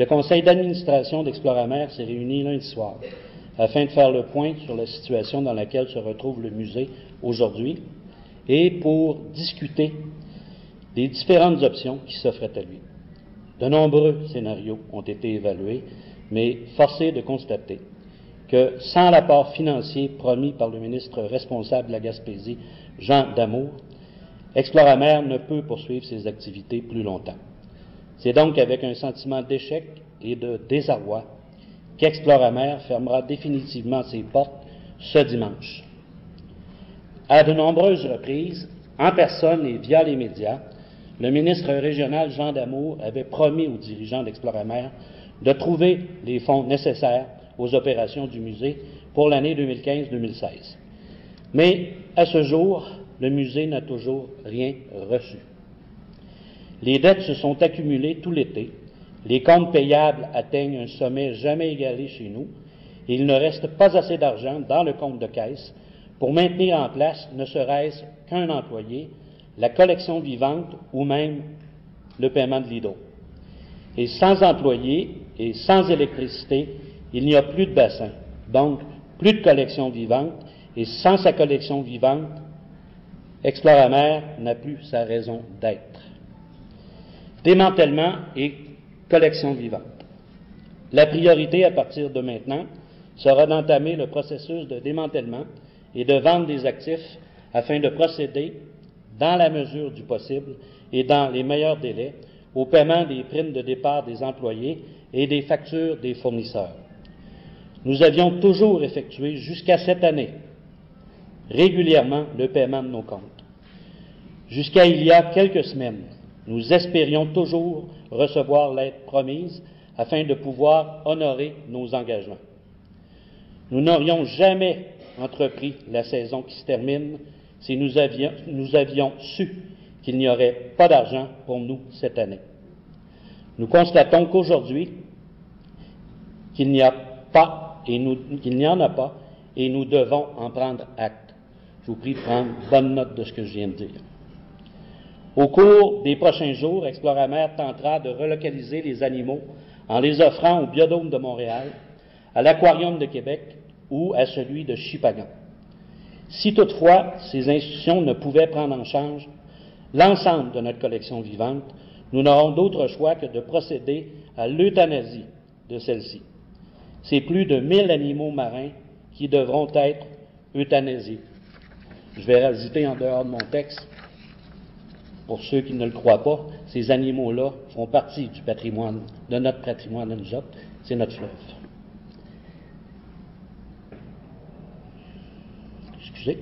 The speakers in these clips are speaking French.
le conseil d'administration d'Exploramer s'est réuni lundi soir afin de faire le point sur la situation dans laquelle se retrouve le musée aujourd'hui et pour discuter des différentes options qui s'offraient à lui. De nombreux scénarios ont été évalués, mais forcé de constater que sans l'apport financier promis par le ministre responsable de la Gaspésie, Jean Damour, Exploramer ne peut poursuivre ses activités plus longtemps. C'est donc avec un sentiment d'échec et de désarroi qu'Exploramer fermera définitivement ses portes ce dimanche. À de nombreuses reprises, en personne et via les médias, le ministre régional Jean Damour avait promis aux dirigeants d'Exploramer de trouver les fonds nécessaires aux opérations du musée pour l'année 2015-2016. Mais à ce jour, le musée n'a toujours rien reçu. Les dettes se sont accumulées tout l'été, les comptes payables atteignent un sommet jamais égalé chez nous, et il ne reste pas assez d'argent dans le compte de caisse pour maintenir en place, ne serait-ce qu'un employé, la collection vivante ou même le paiement de l'IDO. Et sans employés et sans électricité, il n'y a plus de bassin, donc plus de collection vivante, et sans sa collection vivante, Exploramer n'a plus sa raison d'être. Démantèlement et collection vivante. La priorité à partir de maintenant sera d'entamer le processus de démantèlement et de vente des actifs afin de procéder, dans la mesure du possible et dans les meilleurs délais, au paiement des primes de départ des employés et des factures des fournisseurs. Nous avions toujours effectué jusqu'à cette année régulièrement le paiement de nos comptes. Jusqu'à il y a quelques semaines, nous espérions toujours recevoir l'aide promise afin de pouvoir honorer nos engagements. Nous n'aurions jamais entrepris la saison qui se termine si nous avions, su qu'il n'y aurait pas d'argent pour nous cette année. Nous constatons qu'aujourd'hui, qu'il n'y a pas et qu'il n'y en a pas et nous devons en prendre acte. Je vous prie de prendre bonne note de ce que je viens de dire. Au cours des prochains jours, Exploramer tentera de relocaliser les animaux en les offrant au Biodôme de Montréal, à l'Aquarium de Québec ou à celui de Chipagan. Si toutefois ces institutions ne pouvaient prendre en charge l'ensemble de notre collection vivante, nous n'aurons d'autre choix que de procéder à l'euthanasie de celle-ci. C'est plus de 1000 animaux marins qui devront être euthanasiés. Je vais rajouter en dehors de mon texte pour ceux qui ne le croient pas, ces animaux-là font partie du patrimoine, de notre patrimoine de nous autres, c'est notre fleuve. Excusez.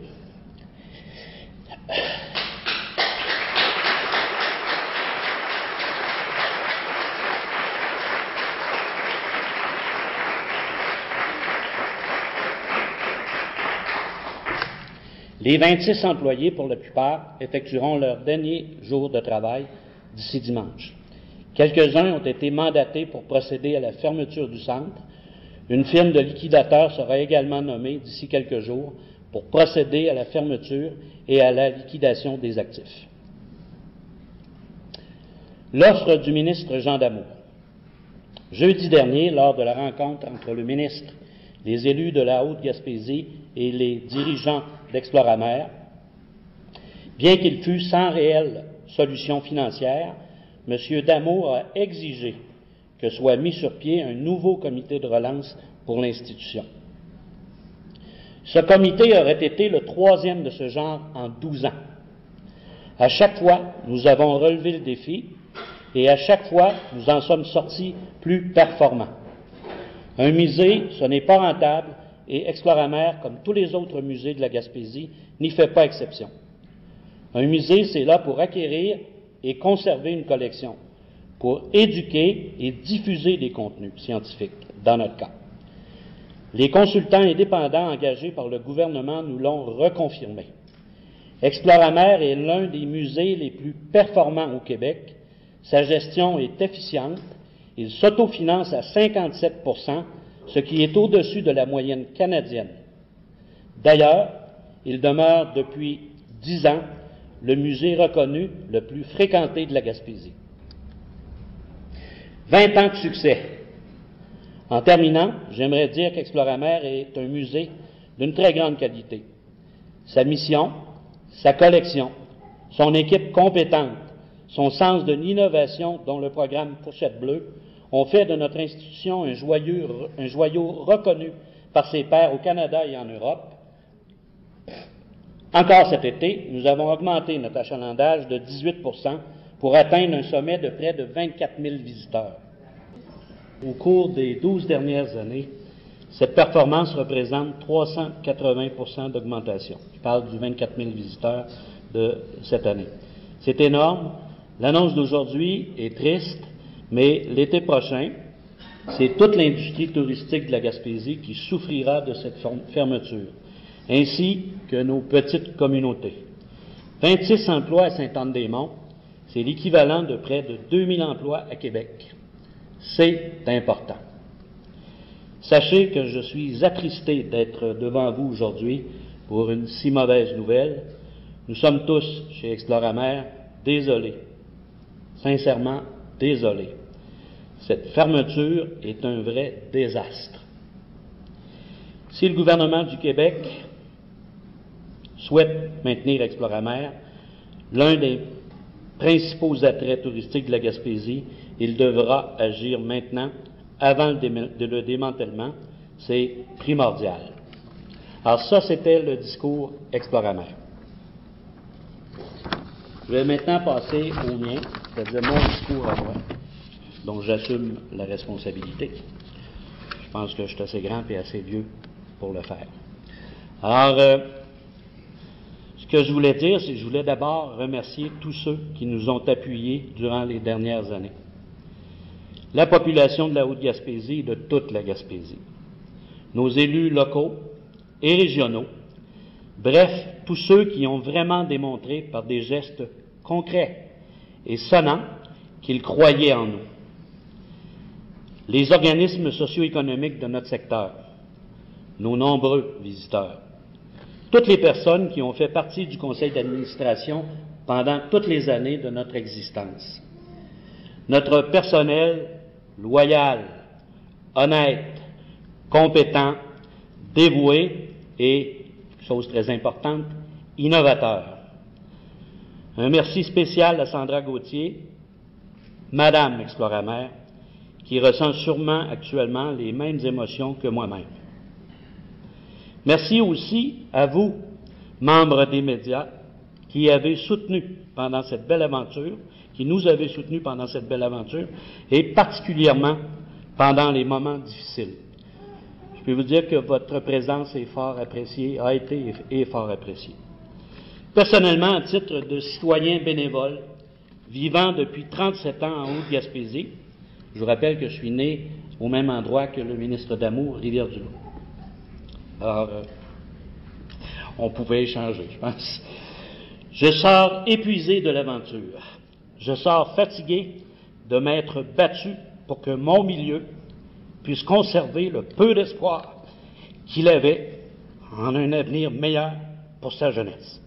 Les 26 employés, pour la plupart, effectueront leur dernier jour de travail d'ici dimanche. Quelques-uns ont été mandatés pour procéder à la fermeture du centre. Une firme de liquidateurs sera également nommée d'ici quelques jours pour procéder à la fermeture et à la liquidation des actifs. L'offre du ministre Jean Damour. Jeudi dernier, lors de la rencontre entre le ministre, les élus de la Haute-Gaspésie et les dirigeants d'Exploramer, bien qu'il fût sans réelle solution financière, M. Damour a exigé que soit mis sur pied un nouveau comité de relance pour l'institution. Ce comité aurait été le troisième de ce genre en douze ans. À chaque fois, nous avons relevé le défi et à chaque fois, nous en sommes sortis plus performants. Un musée, ce n'est pas rentable et Exploramer, comme tous les autres musées de la Gaspésie, n'y fait pas exception. Un musée, c'est là pour acquérir et conserver une collection, pour éduquer et diffuser des contenus scientifiques, dans notre cas. Les consultants indépendants engagés par le gouvernement nous l'ont reconfirmé. Exploramer est l'un des musées les plus performants au Québec. Sa gestion est efficiente. Il s'autofinance à 57 ce qui est au-dessus de la moyenne canadienne. D'ailleurs, il demeure depuis dix ans le musée reconnu le plus fréquenté de la Gaspésie. 20 ans de succès. En terminant, j'aimerais dire qu'Exploramer est un musée d'une très grande qualité. Sa mission, sa collection, son équipe compétente, son sens de l'innovation dont le programme Fourchette Bleue ont fait de notre institution un joyau, un joyau reconnu par ses pairs au Canada et en Europe. Encore cet été, nous avons augmenté notre achalandage de 18% pour atteindre un sommet de près de 24 000 visiteurs. Au cours des 12 dernières années, cette performance représente 380% d'augmentation. Je parle du 24 000 visiteurs de cette année. C'est énorme. L'annonce d'aujourd'hui est triste, mais l'été prochain, c'est toute l'industrie touristique de la Gaspésie qui souffrira de cette fermeture, ainsi que nos petites communautés. 26 emplois à Saint-Anne-des-Monts, c'est l'équivalent de près de 2000 emplois à Québec. C'est important. Sachez que je suis attristé d'être devant vous aujourd'hui pour une si mauvaise nouvelle. Nous sommes tous, chez Exploramer, désolés, sincèrement désolés. Cette fermeture est un vrai désastre. Si le gouvernement du Québec souhaite maintenir Exploramer, l'un des principaux attraits touristiques de la Gaspésie, il devra agir maintenant, avant le, démantèlement. C'est primordial. Alors ça, c'était le discours Exploramer. Je vais maintenant passer au mien, c'est-à-dire mon discours à moi, dont j'assume la responsabilité. Je pense que je suis assez grand et assez vieux pour le faire. Alors, euh, ce que je voulais dire, c'est que je voulais d'abord remercier tous ceux qui nous ont appuyés durant les dernières années. La population de la Haute-Gaspésie et de toute la Gaspésie. Nos élus locaux et régionaux. Bref, tous ceux qui ont vraiment démontré par des gestes concrets et sonnants qu'ils croyaient en nous. Les organismes socio-économiques de notre secteur, nos nombreux visiteurs, toutes les personnes qui ont fait partie du conseil d'administration pendant toutes les années de notre existence, notre personnel loyal, honnête, compétent, dévoué et, chose très importante, innovateur. Un merci spécial à Sandra Gauthier, Madame Exploramer, qui ressent sûrement actuellement les mêmes émotions que moi-même. Merci aussi à vous, membres des médias, qui avez soutenu pendant cette belle aventure, qui nous avez soutenus pendant cette belle aventure, et particulièrement pendant les moments difficiles. Je peux vous dire que votre présence est fort appréciée, a été et est fort appréciée. Personnellement, à titre de citoyen bénévole, vivant depuis 37 ans en Haute-Gaspésie, je vous rappelle que je suis né au même endroit que le ministre d'Amour, Rivière-du-Loup. Alors, euh, on pouvait échanger, je pense. Je sors épuisé de l'aventure. Je sors fatigué de m'être battu pour que mon milieu puisse conserver le peu d'espoir qu'il avait en un avenir meilleur pour sa jeunesse.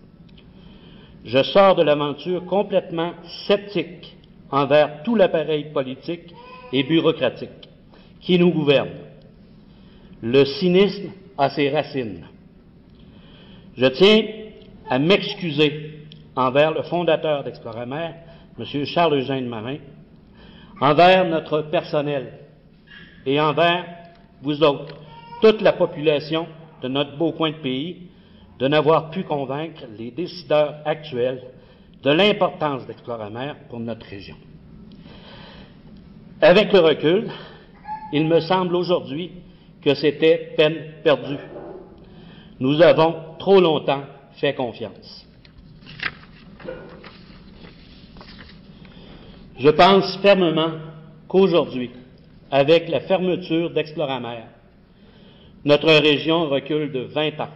Je sors de l'aventure complètement sceptique envers tout l'appareil politique et bureaucratique qui nous gouverne. Le cynisme a ses racines. Je tiens à m'excuser envers le fondateur d'Exploramer, M. Charles-Eugène Marin, envers notre personnel et envers vous autres, toute la population de notre beau coin de pays, de n'avoir pu convaincre les décideurs actuels de l'importance d'Exploramer pour notre région. Avec le recul, il me semble aujourd'hui que c'était peine perdue. Nous avons trop longtemps fait confiance. Je pense fermement qu'aujourd'hui, avec la fermeture d'Exploramer, notre région recule de 20 ans.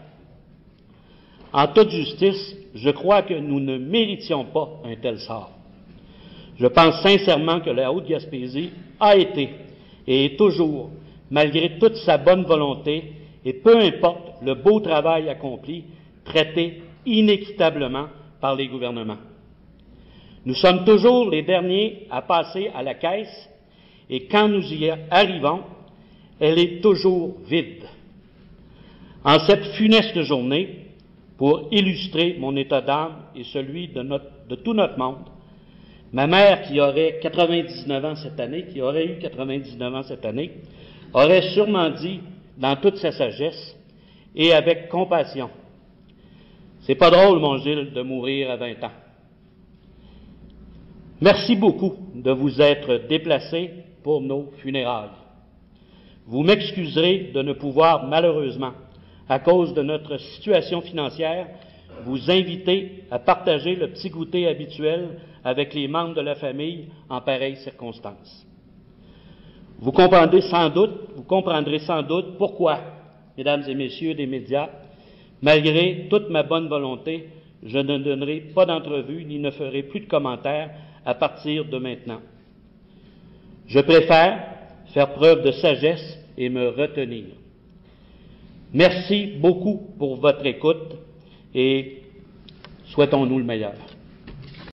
En toute justice, je crois que nous ne méritions pas un tel sort. Je pense sincèrement que la Haute-Gaspésie a été et est toujours, malgré toute sa bonne volonté et peu importe le beau travail accompli, traité inéquitablement par les gouvernements. Nous sommes toujours les derniers à passer à la caisse et quand nous y arrivons, elle est toujours vide. En cette funeste journée, pour illustrer mon état d'âme et celui de, de, tout notre monde, ma mère, qui aurait 99 ans cette année, qui aurait eu 99 ans cette année, aurait sûrement dit, dans toute sa sagesse et avec compassion, c'est pas drôle, mon Gilles, de mourir à 20 ans. Merci beaucoup de vous être déplacé pour nos funérailles. Vous m'excuserez de ne pouvoir malheureusement, à cause de notre situation financière, vous inviter à partager le petit goûter habituel avec les membres de la famille en pareilles circonstances. Vous comprendrez sans doute, vous comprendrez sans doute pourquoi, mesdames et messieurs des médias, malgré toute ma bonne volonté, je ne donnerai pas d'entrevue ni ne ferai plus de commentaires à partir de maintenant. Je préfère faire preuve de sagesse et me retenir. Merci beaucoup pour votre écoute et souhaitons-nous le meilleur.